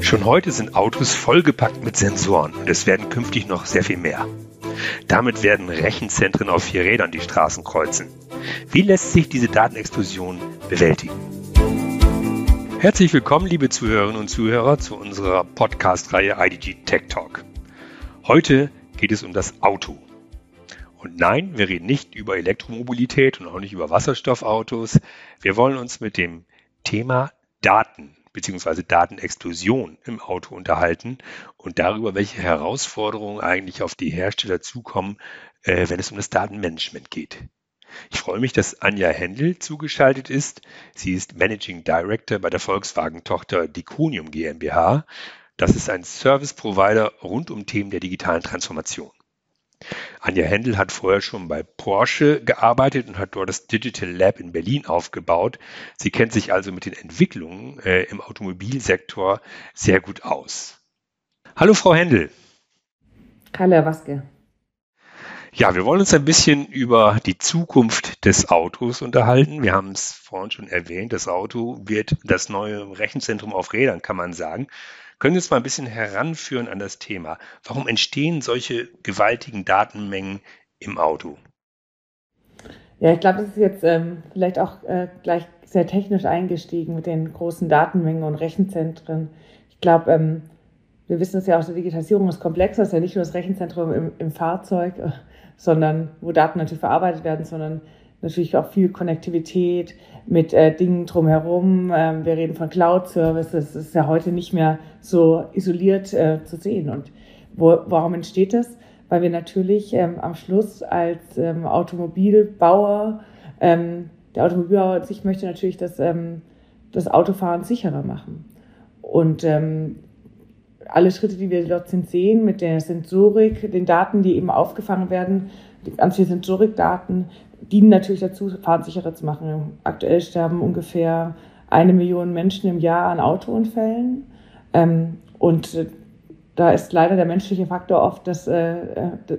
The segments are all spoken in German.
Schon heute sind Autos vollgepackt mit Sensoren und es werden künftig noch sehr viel mehr. Damit werden Rechenzentren auf vier Rädern die Straßen kreuzen. Wie lässt sich diese Datenexplosion bewältigen? Herzlich willkommen, liebe Zuhörerinnen und Zuhörer, zu unserer Podcast-Reihe IDG Tech Talk. Heute geht es um das Auto. Und nein, wir reden nicht über Elektromobilität und auch nicht über Wasserstoffautos. Wir wollen uns mit dem Thema Daten bzw. Datenexplosion im Auto unterhalten und darüber, welche Herausforderungen eigentlich auf die Hersteller zukommen, äh, wenn es um das Datenmanagement geht. Ich freue mich, dass Anja Händel zugeschaltet ist. Sie ist Managing Director bei der Volkswagen-Tochter Diconium GmbH. Das ist ein Service Provider rund um Themen der digitalen Transformation. Anja Händel hat vorher schon bei Porsche gearbeitet und hat dort das Digital Lab in Berlin aufgebaut. Sie kennt sich also mit den Entwicklungen äh, im Automobilsektor sehr gut aus. Hallo, Frau Händel. Hallo, Herr Waske. Ja, wir wollen uns ein bisschen über die Zukunft des Autos unterhalten. Wir haben es vorhin schon erwähnt, das Auto wird das neue Rechenzentrum auf Rädern, kann man sagen. Können Sie uns mal ein bisschen heranführen an das Thema? Warum entstehen solche gewaltigen Datenmengen im Auto? Ja, ich glaube, das ist jetzt ähm, vielleicht auch äh, gleich sehr technisch eingestiegen mit den großen Datenmengen und Rechenzentren. Ich glaube, ähm, wir wissen es ja auch, die Digitalisierung ist komplexer, es ist ja nicht nur das Rechenzentrum im, im Fahrzeug, äh, sondern wo Daten natürlich verarbeitet werden, sondern natürlich auch viel Konnektivität mit äh, Dingen drumherum. Ähm, wir reden von Cloud-Services. Das ist ja heute nicht mehr so isoliert äh, zu sehen. Und wo, warum entsteht das? Weil wir natürlich ähm, am Schluss als ähm, Automobilbauer, ähm, der Automobilbauer sich möchte natürlich das, ähm, das Autofahren sicherer machen. Und ähm, alle Schritte, die wir dort sind, sehen, mit der Sensorik, den Daten, die eben aufgefangen werden, die ganz viele Sensorikdaten, dienen natürlich dazu, Fahren sicherer zu machen. Aktuell sterben ungefähr eine Million Menschen im Jahr an Autounfällen. Ähm, und äh, da ist leider der menschliche Faktor oft das, äh,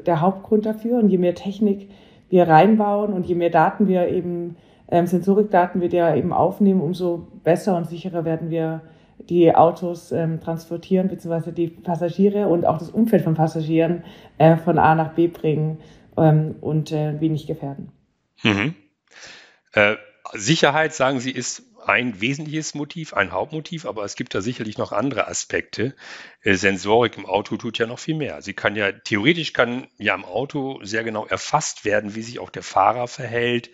der Hauptgrund dafür. Und je mehr Technik wir reinbauen und je mehr Daten wir eben, ähm, Sensorikdaten wir da eben aufnehmen, umso besser und sicherer werden wir die Autos ähm, transportieren, beziehungsweise die Passagiere und auch das Umfeld von Passagieren äh, von A nach B bringen ähm, und äh, wenig gefährden. Mhm. Äh, Sicherheit, sagen Sie, ist ein wesentliches Motiv, ein Hauptmotiv, aber es gibt da sicherlich noch andere Aspekte. Äh, Sensorik im Auto tut ja noch viel mehr. Sie kann ja, theoretisch kann ja im Auto sehr genau erfasst werden, wie sich auch der Fahrer verhält,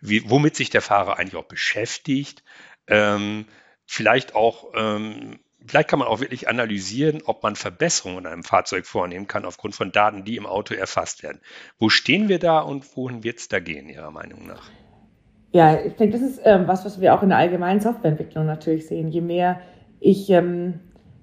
wie, womit sich der Fahrer eigentlich auch beschäftigt. Ähm, vielleicht auch ähm, vielleicht kann man auch wirklich analysieren, ob man Verbesserungen in einem Fahrzeug vornehmen kann aufgrund von Daten, die im Auto erfasst werden. Wo stehen wir da und wohin wird es da gehen, Ihrer Meinung nach? Ja, ich denke, das ist ähm, was, was wir auch in der allgemeinen Softwareentwicklung natürlich sehen. Je mehr ich ähm,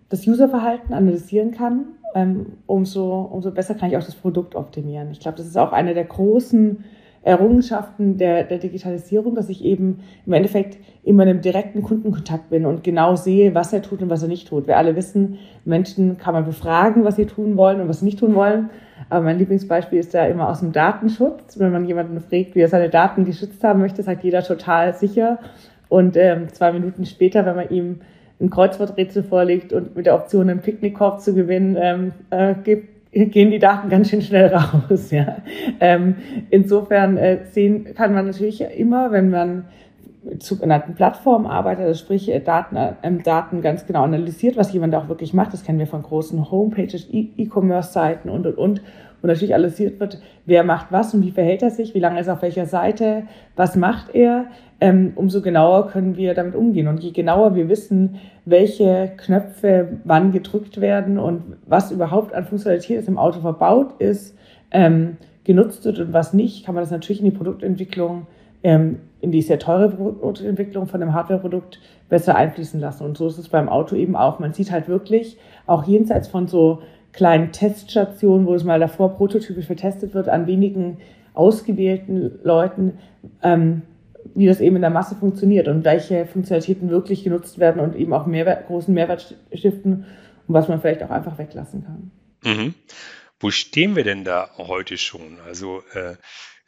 das Userverhalten analysieren kann, ähm, umso, umso besser kann ich auch das Produkt optimieren. Ich glaube, das ist auch eine der großen Errungenschaften der, der Digitalisierung, dass ich eben im Endeffekt immer in einem direkten Kundenkontakt bin und genau sehe, was er tut und was er nicht tut. Wir alle wissen, Menschen kann man befragen, was sie tun wollen und was sie nicht tun wollen. Aber mein Lieblingsbeispiel ist ja immer aus dem Datenschutz. Wenn man jemanden fragt, wie er seine Daten geschützt haben möchte, sagt jeder total sicher. Und ähm, zwei Minuten später, wenn man ihm ein Kreuzworträtsel vorlegt und mit der Option, einen Picknickkorb zu gewinnen, ähm, äh, gibt, gehen die Daten ganz schön schnell raus. Ja. Ähm, insofern äh, sehen kann man natürlich immer, wenn man mit sogenannten Plattformen arbeitet, also sprich äh, Daten, äh, Daten ganz genau analysiert, was jemand auch wirklich macht. Das kennen wir von großen Homepages, e-, E-Commerce-Seiten und und und wo natürlich analysiert wird, wer macht was und wie verhält er sich, wie lange ist er auf welcher Seite, was macht er, ähm, umso genauer können wir damit umgehen. Und je genauer wir wissen, welche Knöpfe wann gedrückt werden und was überhaupt an Funktionalität im Auto verbaut ist, ähm, genutzt wird und was nicht, kann man das natürlich in die Produktentwicklung, ähm, in die sehr teure Produktentwicklung von einem Hardwareprodukt besser einfließen lassen. Und so ist es beim Auto eben auch. Man sieht halt wirklich, auch jenseits von so kleinen Teststationen, wo es mal davor prototypisch vertestet wird, an wenigen ausgewählten Leuten, ähm, wie das eben in der Masse funktioniert und welche Funktionalitäten wirklich genutzt werden und eben auch Mehrwert, großen Mehrwert stiften und was man vielleicht auch einfach weglassen kann. Mhm. Wo stehen wir denn da heute schon? Also äh,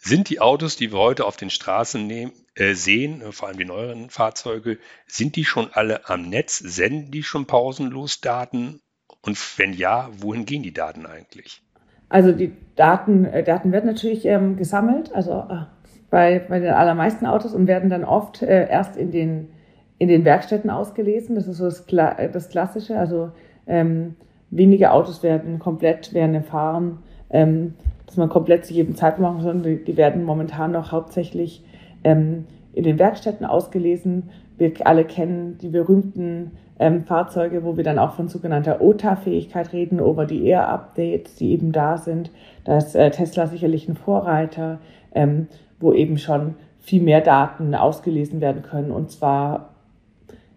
Sind die Autos, die wir heute auf den Straßen nehmen, äh, sehen, äh, vor allem die neueren Fahrzeuge, sind die schon alle am Netz? Senden die schon pausenlos Daten? Und wenn ja, wohin gehen die Daten eigentlich? Also die Daten, äh, Daten werden natürlich ähm, gesammelt, also äh, bei, bei den allermeisten Autos und werden dann oft äh, erst in den, in den Werkstätten ausgelesen. Das ist so das, das Klassische. Also ähm, wenige Autos werden komplett während dem Fahren ähm, dass man komplett zu jedem Zeitpunkt machen soll. Die, die werden momentan noch hauptsächlich ähm, in den Werkstätten ausgelesen. Wir alle kennen die berühmten ähm, Fahrzeuge, wo wir dann auch von sogenannter OTA-Fähigkeit reden, Over-the-Air-Updates, die eben da sind. Da ist äh, Tesla sicherlich ein Vorreiter, ähm, wo eben schon viel mehr Daten ausgelesen werden können. Und zwar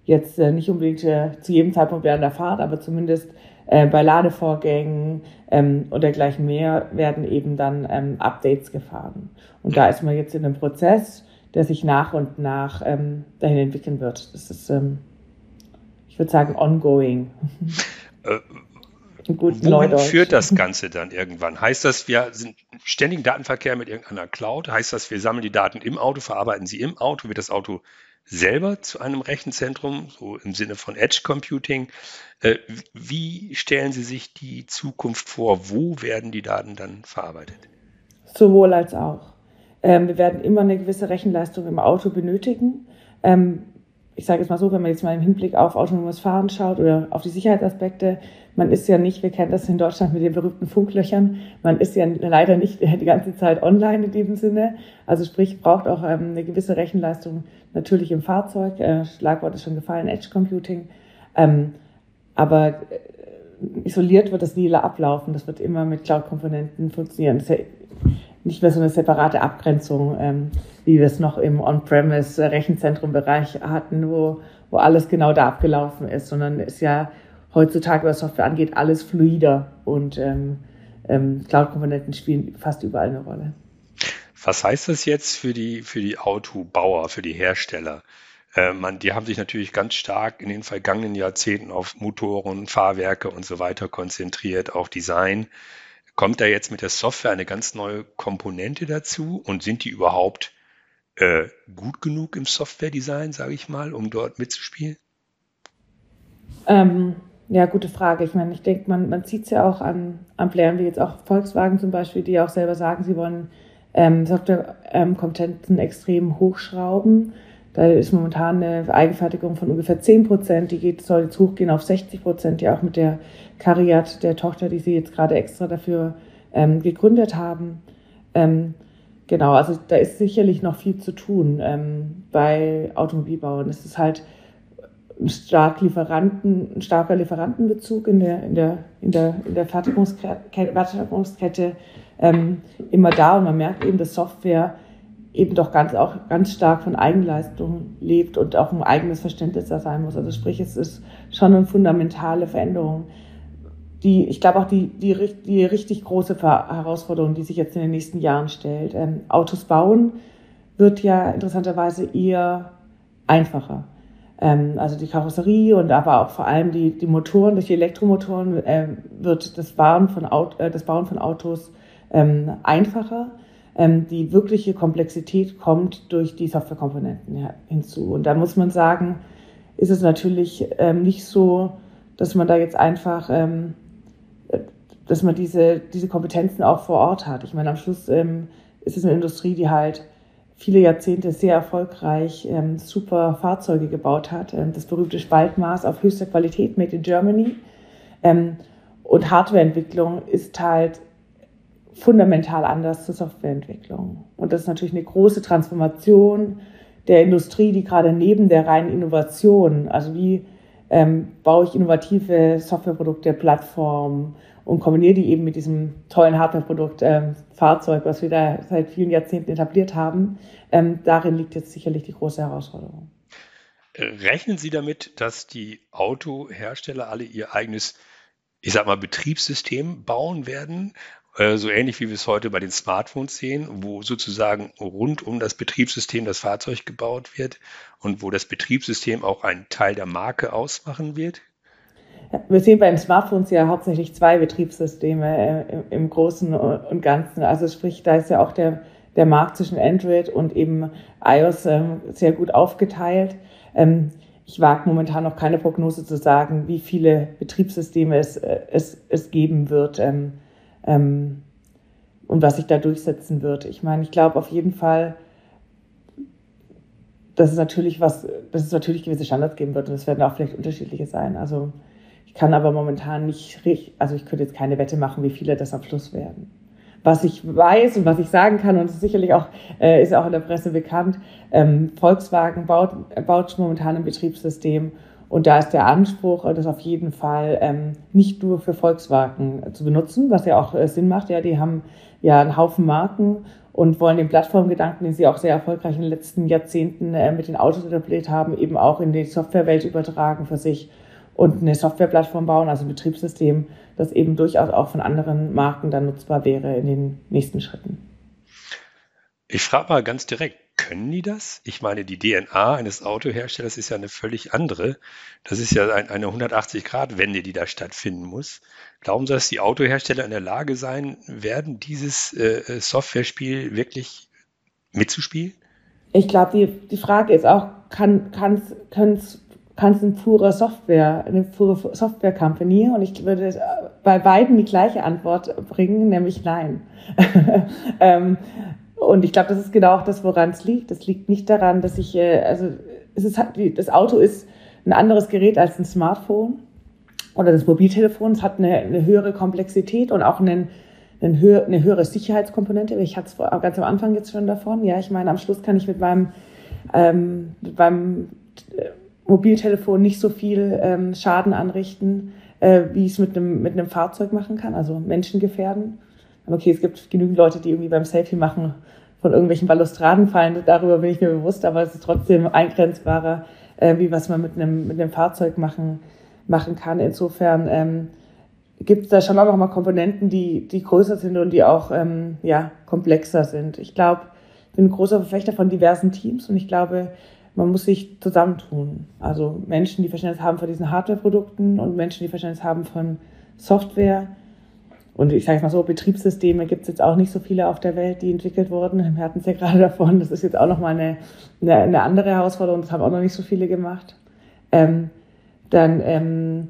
jetzt äh, nicht unbedingt äh, zu jedem Zeitpunkt während der Fahrt, aber zumindest äh, bei Ladevorgängen ähm, und dergleichen mehr werden eben dann ähm, Updates gefahren. Und da ist man jetzt in einem Prozess, der sich nach und nach ähm, dahin entwickeln wird. Das ist, ähm, ich würde sagen, ongoing. Äh, Wohin führt das Ganze dann irgendwann? Heißt das, wir sind ständigen Datenverkehr mit irgendeiner Cloud? Heißt das, wir sammeln die Daten im Auto, verarbeiten sie im Auto? Wird das Auto selber zu einem Rechenzentrum, so im Sinne von Edge Computing? Äh, wie stellen Sie sich die Zukunft vor? Wo werden die Daten dann verarbeitet? Sowohl als auch. Ähm, wir werden immer eine gewisse Rechenleistung im Auto benötigen. Ähm, ich sage jetzt mal so, wenn man jetzt mal im Hinblick auf autonomes Fahren schaut oder auf die Sicherheitsaspekte, man ist ja nicht, wir kennen das in Deutschland mit den berühmten Funklöchern, man ist ja leider nicht die ganze Zeit online in diesem Sinne. Also sprich, braucht auch ähm, eine gewisse Rechenleistung natürlich im Fahrzeug. Äh, Schlagwort ist schon gefallen, Edge Computing. Ähm, aber äh, isoliert wird das nie ablaufen. Das wird immer mit Cloud-Komponenten funktionieren. Das ist ja nicht mehr so eine separate Abgrenzung, ähm, wie wir es noch im On-Premise-Rechenzentrum-Bereich hatten, wo, wo alles genau da abgelaufen ist, sondern ist ja heutzutage, was Software angeht, alles fluider und ähm, ähm, Cloud-Komponenten spielen fast überall eine Rolle. Was heißt das jetzt für die, für die Autobauer, für die Hersteller? Äh, man, die haben sich natürlich ganz stark in den vergangenen Jahrzehnten auf Motoren, Fahrwerke und so weiter konzentriert, auch Design. Kommt da jetzt mit der Software eine ganz neue Komponente dazu und sind die überhaupt äh, gut genug im Software-Design, sage ich mal, um dort mitzuspielen? Ähm, ja, gute Frage. Ich meine, ich denke, man, man sieht es ja auch an, an Playern wie jetzt auch Volkswagen zum Beispiel, die auch selber sagen, sie wollen ähm, Software-Kompetenzen extrem hochschrauben. Da ist momentan eine Eigenfertigung von ungefähr 10 Prozent. Die geht, soll jetzt hochgehen auf 60 Prozent, ja auch mit der Cariat, der Tochter, die sie jetzt gerade extra dafür ähm, gegründet haben. Ähm, genau, also da ist sicherlich noch viel zu tun ähm, bei Automobilbauern. Es ist halt ein, stark Lieferanten, ein starker Lieferantenbezug in der, in der, in der, in der Fertigungskette, Fertigungskette ähm, immer da und man merkt eben, dass Software eben doch ganz auch ganz stark von Eigenleistung lebt und auch ein eigenes Verständnis da sein muss. Also sprich, es ist schon eine fundamentale Veränderung. Die, ich glaube auch die, die, die richtig große Herausforderung, die sich jetzt in den nächsten Jahren stellt. Ähm, Autos bauen wird ja interessanterweise eher einfacher. Ähm, also die Karosserie und aber auch vor allem die, die Motoren, durch die Elektromotoren äh, wird das Bauen von, Auto, äh, das Bauen von Autos ähm, einfacher ähm, die wirkliche Komplexität kommt durch die Softwarekomponenten hinzu. Und da muss man sagen, ist es natürlich ähm, nicht so, dass man da jetzt einfach, ähm, dass man diese, diese Kompetenzen auch vor Ort hat. Ich meine, am Schluss ähm, ist es eine Industrie, die halt viele Jahrzehnte sehr erfolgreich ähm, super Fahrzeuge gebaut hat. Ähm, das berühmte Spaltmaß auf höchster Qualität, made in Germany. Und Hardwareentwicklung ist halt fundamental anders zur Softwareentwicklung. Und das ist natürlich eine große Transformation der Industrie, die gerade neben der reinen Innovation, also wie ähm, baue ich innovative Softwareprodukte, Plattformen und kombiniere die eben mit diesem tollen Hardwareprodukt ähm, Fahrzeug, was wir da seit vielen Jahrzehnten etabliert haben. Ähm, darin liegt jetzt sicherlich die große Herausforderung. Rechnen Sie damit, dass die Autohersteller alle ihr eigenes, ich sag mal, Betriebssystem bauen werden so ähnlich wie wir es heute bei den Smartphones sehen, wo sozusagen rund um das Betriebssystem das Fahrzeug gebaut wird und wo das Betriebssystem auch einen Teil der Marke ausmachen wird? Wir sehen bei den Smartphones ja hauptsächlich zwei Betriebssysteme äh, im Großen und Ganzen. Also sprich, da ist ja auch der der Markt zwischen Android und eben iOS ähm, sehr gut aufgeteilt. Ähm, ich wage momentan noch keine Prognose zu sagen, wie viele Betriebssysteme es, äh, es, es geben wird ähm, und was sich da durchsetzen wird. Ich meine, ich glaube auf jeden Fall, dass es natürlich was, dass es natürlich gewisse Standards geben wird und es werden auch vielleicht unterschiedliche sein. Also ich kann aber momentan nicht, also ich könnte jetzt keine Wette machen, wie viele das am Schluss werden was ich weiß und was ich sagen kann, und sicherlich auch, äh, ist auch in der Presse bekannt, ähm, Volkswagen baut, baut momentan ein Betriebssystem und da ist der Anspruch, das auf jeden Fall ähm, nicht nur für Volkswagen zu benutzen, was ja auch äh, Sinn macht. Ja, die haben ja einen Haufen Marken und wollen den Plattformgedanken, den sie auch sehr erfolgreich in den letzten Jahrzehnten äh, mit den Autos etabliert haben, eben auch in die Softwarewelt übertragen für sich und eine Softwareplattform bauen, also ein Betriebssystem, das eben durchaus auch von anderen Marken dann nutzbar wäre in den nächsten Schritten. Ich frage mal ganz direkt, können die das? Ich meine, die DNA eines Autoherstellers ist ja eine völlig andere. Das ist ja ein, eine 180-Grad-Wende, die da stattfinden muss. Glauben Sie, dass die Autohersteller in der Lage sein werden, dieses äh, Softwarespiel wirklich mitzuspielen? Ich glaube, die, die Frage ist auch, kann, es ein purer Software, eine pure Software Company und ich würde bei beiden die gleiche Antwort bringen, nämlich nein. ähm, und ich glaube, das ist genau auch das, woran es liegt. Es liegt nicht daran, dass ich, äh, also es ist, das Auto ist ein anderes Gerät als ein Smartphone oder das Mobiltelefon. Es hat eine, eine höhere Komplexität und auch einen, einen höher, eine höhere Sicherheitskomponente. Ich hatte es ganz am Anfang jetzt schon davon. Ja, ich meine, am Schluss kann ich mit meinem, ähm, mit meinem Mobiltelefon nicht so viel ähm, Schaden anrichten, äh, wie ich es mit einem mit einem Fahrzeug machen kann, also Menschen gefährden. Okay, es gibt genügend Leute, die irgendwie beim Selfie machen von irgendwelchen Balustraden fallen, darüber bin ich mir bewusst, aber es ist trotzdem eingrenzbarer, äh, wie was man mit einem, mit Fahrzeug machen, machen kann. Insofern ähm, gibt es da schon auch noch mal Komponenten, die, die größer sind und die auch ähm, ja, komplexer sind. Ich glaube, ich bin ein großer Verfechter von diversen Teams und ich glaube, man muss sich zusammentun. Also Menschen, die Verständnis haben von diesen Hardware-Produkten und Menschen, die Verständnis haben von Software. Und ich sage mal so, Betriebssysteme gibt es jetzt auch nicht so viele auf der Welt, die entwickelt wurden. Wir hatten es ja gerade davon, das ist jetzt auch nochmal eine, eine, eine andere Herausforderung, das haben auch noch nicht so viele gemacht. Ähm, dann, ähm,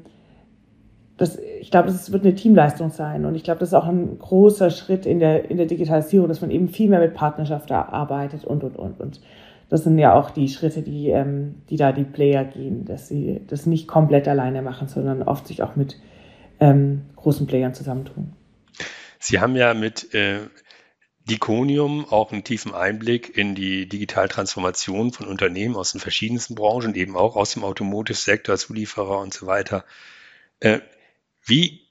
das, ich glaube, das wird eine Teamleistung sein. Und ich glaube, das ist auch ein großer Schritt in der, in der Digitalisierung, dass man eben viel mehr mit Partnerschaft arbeitet und, und, und. und das sind ja auch die Schritte, die, ähm, die da die Player gehen, dass sie das nicht komplett alleine machen, sondern oft sich auch mit ähm, großen Playern zusammentun. Sie haben ja mit äh, Diconium auch einen tiefen Einblick in die Digitaltransformation von Unternehmen aus den verschiedensten Branchen, eben auch aus dem Automotive-Sektor, Zulieferer und so weiter. Äh, wie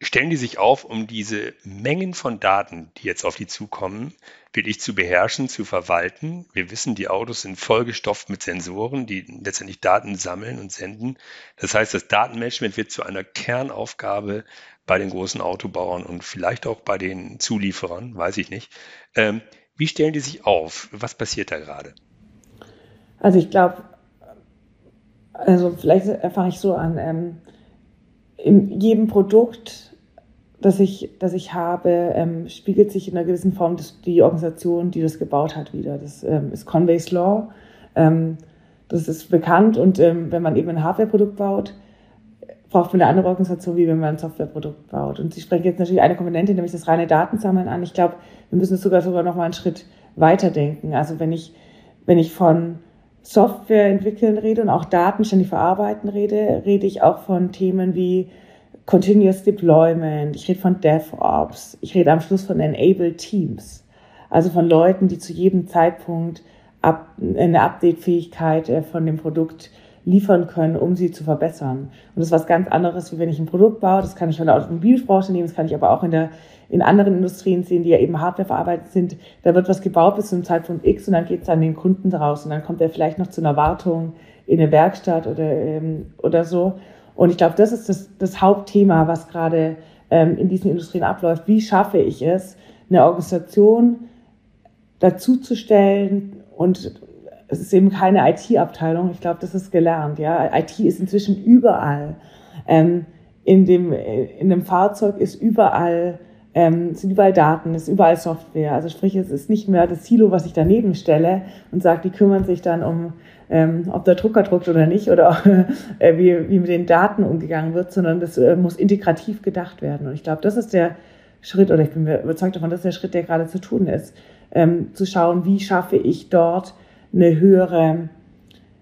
stellen die sich auf, um diese Mengen von Daten, die jetzt auf die zukommen, wirklich zu beherrschen, zu verwalten. Wir wissen, die Autos sind vollgestopft mit Sensoren, die letztendlich Daten sammeln und senden. Das heißt, das Datenmanagement wird zu einer Kernaufgabe bei den großen Autobauern und vielleicht auch bei den Zulieferern, weiß ich nicht. Ähm, wie stellen die sich auf? Was passiert da gerade? Also ich glaube, also vielleicht fange ich so an. Ähm, in jedem Produkt das ich, das ich habe, ähm, spiegelt sich in einer gewissen Form das, die Organisation, die das gebaut hat, wieder. Das ähm, ist Conway's Law. Ähm, das ist bekannt und ähm, wenn man eben ein Hardware-Produkt baut, braucht man eine andere Organisation, wie wenn man ein Softwareprodukt baut. Und Sie sprechen jetzt natürlich eine Komponente, nämlich das reine Datensammeln an. Ich glaube, wir müssen es sogar sogar noch mal einen Schritt weiterdenken. Also wenn ich, wenn ich von Software entwickeln rede und auch Daten ständig verarbeiten rede, rede ich auch von Themen wie Continuous Deployment, ich rede von DevOps, ich rede am Schluss von Enabled Teams, also von Leuten, die zu jedem Zeitpunkt eine Update-Fähigkeit äh, von dem Produkt liefern können, um sie zu verbessern. Und das ist was ganz anderes, wie wenn ich ein Produkt baue. Das kann ich von der Automobilbranche nehmen, das kann ich aber auch in, der, in anderen Industrien sehen, die ja eben Hardware verarbeitet sind. Da wird was gebaut bis zu einem Zeitpunkt X und dann geht es an den Kunden raus und dann kommt er vielleicht noch zu einer Wartung in eine Werkstatt oder, ähm, oder so. Und ich glaube, das ist das, das Hauptthema, was gerade ähm, in diesen Industrien abläuft. Wie schaffe ich es, eine Organisation dazuzustellen und es ist eben keine IT-Abteilung. Ich glaube, das ist gelernt. Ja, IT ist inzwischen überall. Ähm, in dem in dem Fahrzeug ist überall ähm, sind überall Daten, ist überall Software. Also sprich, es ist nicht mehr das Silo, was ich daneben stelle und sage, die kümmern sich dann um, ähm, ob der Drucker druckt oder nicht oder äh, wie, wie mit den Daten umgegangen wird, sondern das äh, muss integrativ gedacht werden. Und ich glaube, das ist der Schritt, oder ich bin überzeugt davon, das ist der Schritt, der gerade zu tun ist, ähm, zu schauen, wie schaffe ich dort eine höhere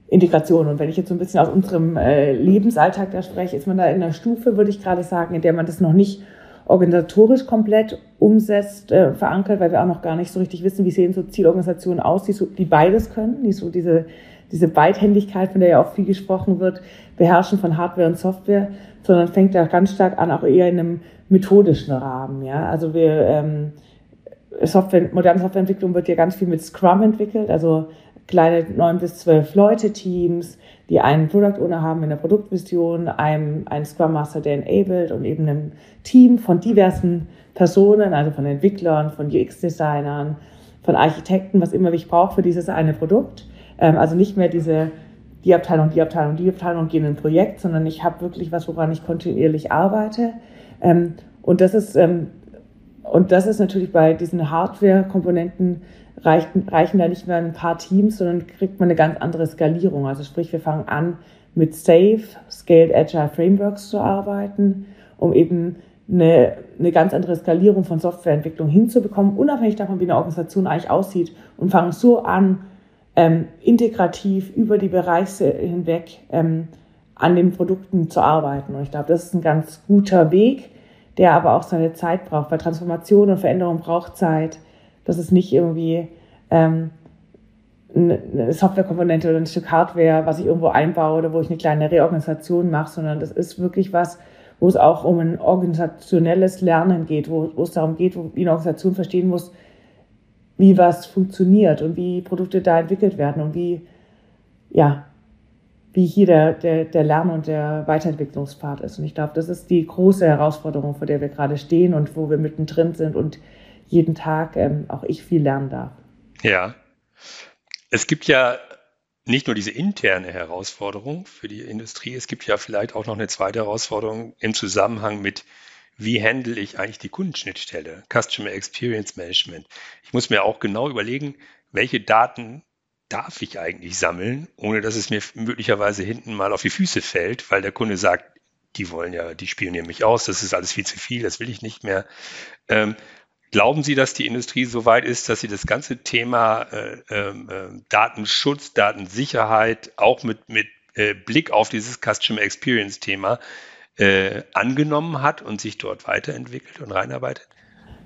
Integration. Und wenn ich jetzt so ein bisschen aus unserem äh, Lebensalltag da spreche, ist man da in einer Stufe, würde ich gerade sagen, in der man das noch nicht organisatorisch komplett umsetzt, äh, verankert, weil wir auch noch gar nicht so richtig wissen, wie sehen so Zielorganisationen aus, die, so, die beides können, die so diese, diese Beidhändigkeit, von der ja auch viel gesprochen wird, beherrschen von Hardware und Software, sondern fängt da ganz stark an, auch eher in einem methodischen Rahmen. Ja? Also wir ähm, Software, moderne Softwareentwicklung wird ja ganz viel mit Scrum entwickelt, also kleine neun bis zwölf Leute Teams, die einen Product Owner haben in der Produktvision, einem, einen Scrum Master, der enabled und eben einem Team von diversen Personen, also von Entwicklern, von UX-Designern, von Architekten, was immer ich brauche für dieses eine Produkt. Ähm, also nicht mehr diese, die Abteilung, die Abteilung, die Abteilung gehen in ein Projekt, sondern ich habe wirklich was, woran ich kontinuierlich arbeite. Ähm, und das ist, ähm, und das ist natürlich bei diesen Hardware-Komponenten reichen, reichen da nicht mehr ein paar Teams, sondern kriegt man eine ganz andere Skalierung. Also sprich, wir fangen an, mit Safe, Scaled Agile Frameworks zu arbeiten, um eben eine, eine ganz andere Skalierung von Softwareentwicklung hinzubekommen, unabhängig davon, wie eine Organisation eigentlich aussieht, und fangen so an, ähm, integrativ über die Bereiche hinweg ähm, an den Produkten zu arbeiten. Und ich glaube, das ist ein ganz guter Weg, der aber auch seine Zeit braucht, weil Transformation und Veränderung braucht Zeit. Das ist nicht irgendwie ähm, eine Softwarekomponente oder ein Stück Hardware, was ich irgendwo einbaue oder wo ich eine kleine Reorganisation mache, sondern das ist wirklich was, wo es auch um ein organisationelles Lernen geht, wo, wo es darum geht, wo eine Organisation verstehen muss, wie was funktioniert und wie Produkte da entwickelt werden und wie, ja, wie hier der, der, der Lern- und der Weiterentwicklungspfad ist. Und ich glaube, das ist die große Herausforderung, vor der wir gerade stehen und wo wir mittendrin sind und jeden Tag ähm, auch ich viel lernen darf. Ja. Es gibt ja nicht nur diese interne Herausforderung für die Industrie, es gibt ja vielleicht auch noch eine zweite Herausforderung im Zusammenhang mit, wie handle ich eigentlich die Kundenschnittstelle, Customer Experience Management. Ich muss mir auch genau überlegen, welche Daten darf ich eigentlich sammeln, ohne dass es mir möglicherweise hinten mal auf die Füße fällt, weil der Kunde sagt, die wollen ja, die spionieren mich aus, das ist alles viel zu viel, das will ich nicht mehr. Ähm, Glauben Sie, dass die Industrie so weit ist, dass sie das ganze Thema äh, äh, Datenschutz, Datensicherheit auch mit, mit äh, Blick auf dieses Customer Experience Thema äh, angenommen hat und sich dort weiterentwickelt und reinarbeitet?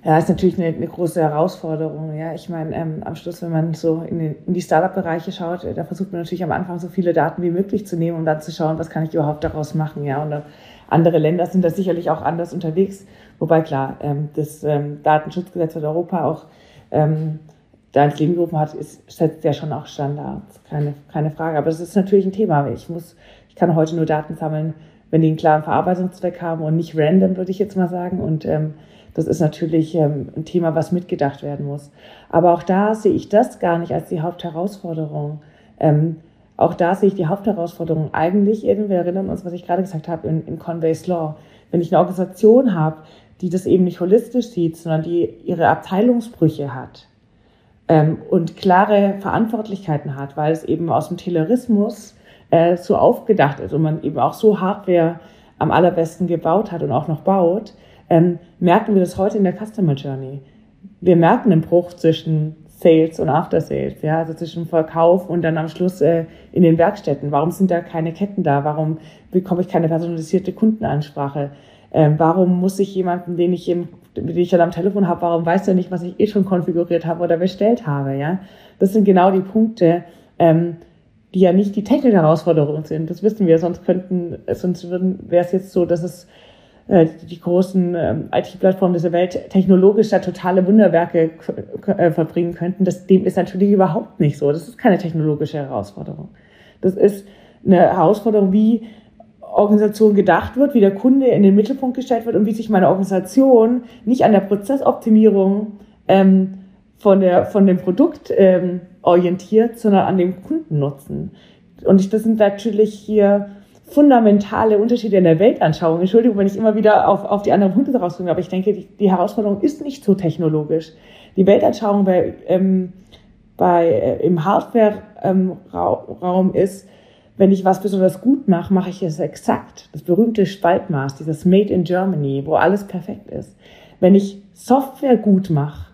Ja, ist natürlich eine, eine große Herausforderung. Ja, ich meine, ähm, am Schluss, wenn man so in, den, in die Startup-Bereiche schaut, äh, da versucht man natürlich am Anfang so viele Daten wie möglich zu nehmen, um dann zu schauen, was kann ich überhaupt daraus machen. Ja, und andere Länder sind da sicherlich auch anders unterwegs. Wobei klar, ähm, das ähm, Datenschutzgesetz von Europa auch ähm, da ins Leben gerufen hat, ist, setzt ja schon auch Standards, keine, keine Frage. Aber das ist natürlich ein Thema. Ich muss, ich kann heute nur Daten sammeln, wenn die einen klaren Verarbeitungszweck haben und nicht random, würde ich jetzt mal sagen. Und ähm, das ist natürlich ähm, ein Thema, was mitgedacht werden muss. Aber auch da sehe ich das gar nicht als die Hauptherausforderung. Ähm, auch da sehe ich die Hauptherausforderung eigentlich, wir erinnern uns, was ich gerade gesagt habe, in, in Conway's Law. Wenn ich eine Organisation habe, die das eben nicht holistisch sieht, sondern die ihre Abteilungsbrüche hat ähm, und klare Verantwortlichkeiten hat, weil es eben aus dem Taylorismus äh, so aufgedacht ist und man eben auch so Hardware am allerbesten gebaut hat und auch noch baut, ähm, merken wir das heute in der Customer Journey. Wir merken den Bruch zwischen Sales und After Sales, ja, also zwischen Verkauf und dann am Schluss äh, in den Werkstätten. Warum sind da keine Ketten da? Warum bekomme ich keine personalisierte Kundenansprache? Ähm, warum muss ich jemanden, den ich im, den ich dann am Telefon habe, warum weiß er nicht, was ich eh schon konfiguriert habe oder bestellt habe, ja? Das sind genau die Punkte, ähm, die ja nicht die technische Herausforderung sind. Das wissen wir, sonst könnten, sonst wäre es jetzt so, dass es äh, die großen ähm, IT-Plattformen dieser Welt technologisch da totale Wunderwerke äh, verbringen könnten. Das, dem ist natürlich überhaupt nicht so. Das ist keine technologische Herausforderung. Das ist eine Herausforderung, wie Organisation gedacht wird, wie der Kunde in den Mittelpunkt gestellt wird und wie sich meine Organisation nicht an der Prozessoptimierung ähm, von, der, von dem Produkt ähm, orientiert, sondern an dem Kundennutzen. Und das sind natürlich hier fundamentale Unterschiede in der Weltanschauung. Entschuldigung, wenn ich immer wieder auf, auf die anderen Punkte rausbringe, aber ich denke, die, die Herausforderung ist nicht so technologisch. Die Weltanschauung bei, ähm, bei äh, im Hardware-Raum ähm, ist, wenn ich was besonders gut mache, mache ich es exakt. Das berühmte Spaltmaß, dieses Made in Germany, wo alles perfekt ist. Wenn ich Software gut mache,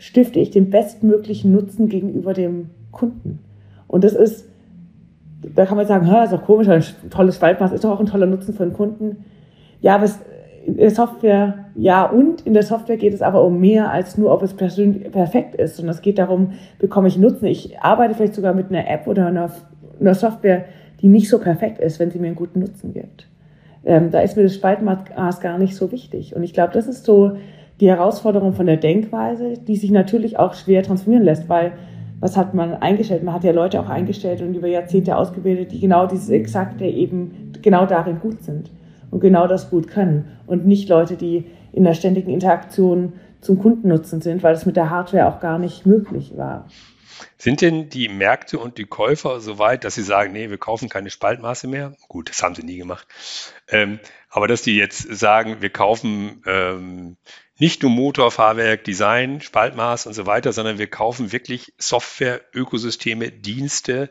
stifte ich den bestmöglichen Nutzen gegenüber dem Kunden. Und das ist, da kann man sagen, ist doch komisch, ein tolles Spaltmaß ist doch auch ein toller Nutzen für den Kunden. Ja, aber es, in der Software, ja, und in der Software geht es aber um mehr als nur, ob es perfekt ist, sondern es geht darum, bekomme ich Nutzen. Ich arbeite vielleicht sogar mit einer App oder einer einer Software, die nicht so perfekt ist, wenn sie mir einen guten Nutzen gibt. Ähm, da ist mir das Spaltmaß gar nicht so wichtig. Und ich glaube, das ist so die Herausforderung von der Denkweise, die sich natürlich auch schwer transformieren lässt, weil was hat man eingestellt? Man hat ja Leute auch eingestellt und über Jahrzehnte ausgebildet, die genau dieses Exakte eben genau darin gut sind und genau das gut können und nicht Leute, die in der ständigen Interaktion zum Kundennutzen sind, weil das mit der Hardware auch gar nicht möglich war. Sind denn die Märkte und die Käufer so weit, dass sie sagen, nee, wir kaufen keine Spaltmaße mehr? Gut, das haben sie nie gemacht. Ähm, aber dass die jetzt sagen, wir kaufen ähm, nicht nur Motor, Fahrwerk, Design, Spaltmaß und so weiter, sondern wir kaufen wirklich Software, Ökosysteme, Dienste.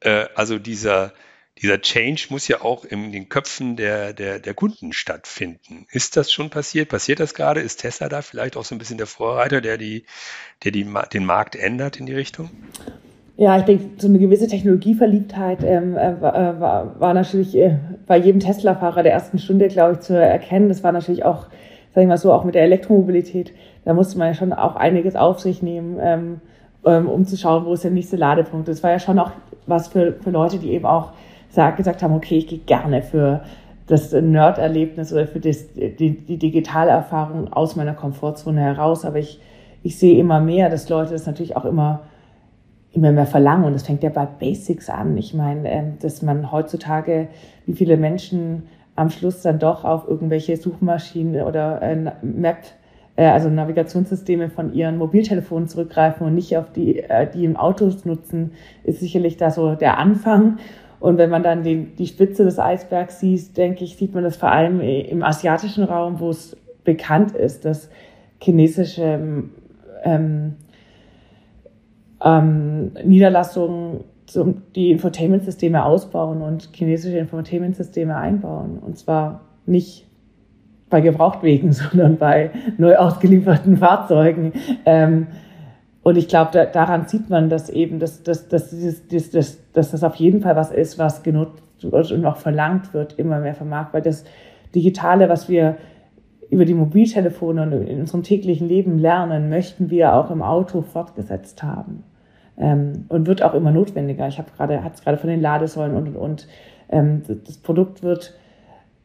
Äh, also dieser dieser Change muss ja auch in den Köpfen der, der, der Kunden stattfinden. Ist das schon passiert? Passiert das gerade? Ist Tesla da vielleicht auch so ein bisschen der Vorreiter, der, die, der die, den Markt ändert in die Richtung? Ja, ich denke, so eine gewisse Technologieverliebtheit ähm, äh, war, war natürlich äh, bei jedem Tesla-Fahrer der ersten Stunde, glaube ich, zu erkennen. Das war natürlich auch, sage ich mal so, auch mit der Elektromobilität. Da musste man ja schon auch einiges auf sich nehmen, ähm, ähm, um zu schauen, wo ist der nächste Ladepunkt. Das war ja schon auch was für, für Leute, die eben auch sag, gesagt haben, okay, ich gehe gerne für das Nerd-Erlebnis oder für das, die, die digitale Erfahrung aus meiner Komfortzone heraus. Aber ich, ich sehe immer mehr, dass Leute das natürlich auch immer, immer mehr verlangen. Und das fängt ja bei Basics an. Ich meine, ähm, dass man heutzutage, wie viele Menschen am Schluss dann doch auf irgendwelche Suchmaschinen oder äh, Map, äh, also Navigationssysteme von ihren Mobiltelefonen zurückgreifen und nicht auf die, äh, die im Autos nutzen, ist sicherlich da so der Anfang. Und wenn man dann den, die Spitze des Eisbergs sieht, denke ich, sieht man das vor allem im asiatischen Raum, wo es bekannt ist, dass chinesische ähm, ähm, Niederlassungen zum, die Infotainment-Systeme ausbauen und chinesische Infotainment-Systeme einbauen. Und zwar nicht bei Gebrauchtwegen, sondern bei neu ausgelieferten Fahrzeugen. Ähm, und ich glaube, da, daran sieht man, dass eben, dass, dass, dass, dass, dass, dass das auf jeden Fall was ist, was genutzt wird und auch verlangt wird, immer mehr vom Markt. Weil das Digitale, was wir über die Mobiltelefone und in unserem täglichen Leben lernen, möchten wir auch im Auto fortgesetzt haben. Ähm, und wird auch immer notwendiger. Ich habe gerade, hat es gerade von den Ladesäulen und, und, und. Ähm, das Produkt wird,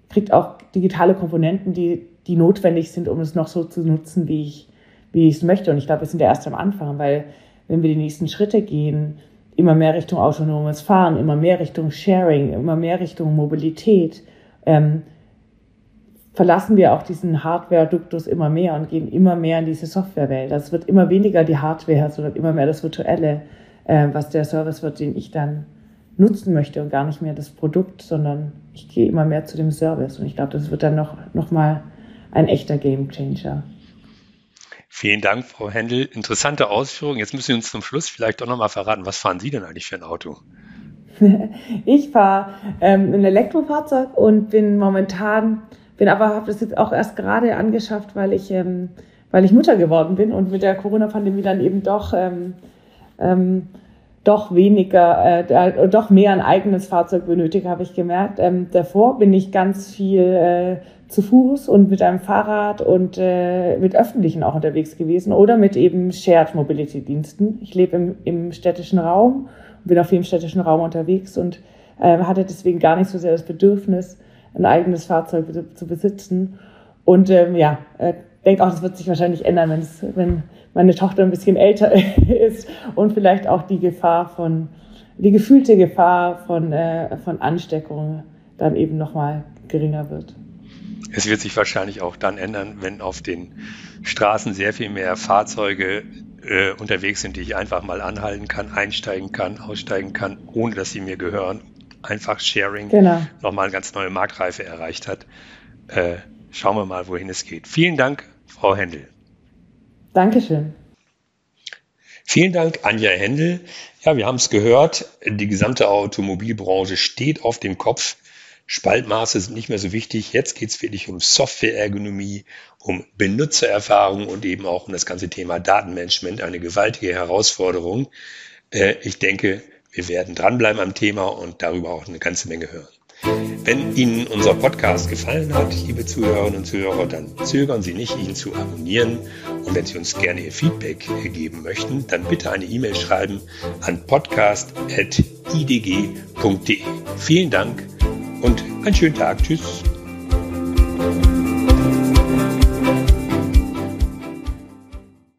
kriegt auch digitale Komponenten, die, die notwendig sind, um es noch so zu nutzen, wie ich wie ich es möchte. Und ich glaube, wir sind ja erst am Anfang, weil wenn wir die nächsten Schritte gehen, immer mehr Richtung autonomes Fahren, immer mehr Richtung Sharing, immer mehr Richtung Mobilität, ähm, verlassen wir auch diesen Hardware-Duktus immer mehr und gehen immer mehr in diese Softwarewelt. Das wird immer weniger die Hardware, sondern immer mehr das Virtuelle, äh, was der Service wird, den ich dann nutzen möchte und gar nicht mehr das Produkt, sondern ich gehe immer mehr zu dem Service. Und ich glaube, das wird dann noch, noch mal ein echter Game Changer. Vielen Dank, Frau Händel. Interessante Ausführungen. Jetzt müssen Sie uns zum Schluss vielleicht doch nochmal verraten, was fahren Sie denn eigentlich für ein Auto? Ich fahre ähm, ein Elektrofahrzeug und bin momentan, bin aber, habe das jetzt auch erst gerade angeschafft, weil ich, ähm, weil ich Mutter geworden bin und mit der Corona-Pandemie dann eben doch, ähm, ähm, doch weniger, äh, doch mehr ein eigenes Fahrzeug benötigt, habe ich gemerkt. Ähm, davor bin ich ganz viel äh, zu Fuß und mit einem Fahrrad und äh, mit öffentlichen auch unterwegs gewesen oder mit eben Shared Mobility Diensten. Ich lebe im, im städtischen Raum bin auf dem städtischen Raum unterwegs und äh, hatte deswegen gar nicht so sehr das Bedürfnis, ein eigenes Fahrzeug zu besitzen. Und ähm, ja, äh, denke auch, das wird sich wahrscheinlich ändern, wenn meine Tochter ein bisschen älter ist und vielleicht auch die Gefahr von, die gefühlte Gefahr von, äh, von Ansteckung dann eben nochmal geringer wird. Es wird sich wahrscheinlich auch dann ändern, wenn auf den Straßen sehr viel mehr Fahrzeuge äh, unterwegs sind, die ich einfach mal anhalten kann, einsteigen kann, aussteigen kann, ohne dass sie mir gehören, einfach Sharing genau. nochmal eine ganz neue Marktreife erreicht hat. Äh, schauen wir mal, wohin es geht. Vielen Dank, Frau Händel. Dankeschön. Vielen Dank, Anja Händel. Ja, wir haben es gehört, die gesamte Automobilbranche steht auf dem Kopf. Spaltmaße sind nicht mehr so wichtig. Jetzt geht es wirklich um Softwareergonomie, um Benutzererfahrung und eben auch um das ganze Thema Datenmanagement, eine gewaltige Herausforderung. Äh, ich denke, wir werden dranbleiben am Thema und darüber auch eine ganze Menge hören. Wenn Ihnen unser Podcast gefallen hat, liebe Zuhörerinnen und Zuhörer, dann zögern Sie nicht, ihn zu abonnieren. Und wenn Sie uns gerne Ihr Feedback geben möchten, dann bitte eine E-Mail schreiben an podcast.idg.de. Vielen Dank und einen schönen Tag. Tschüss.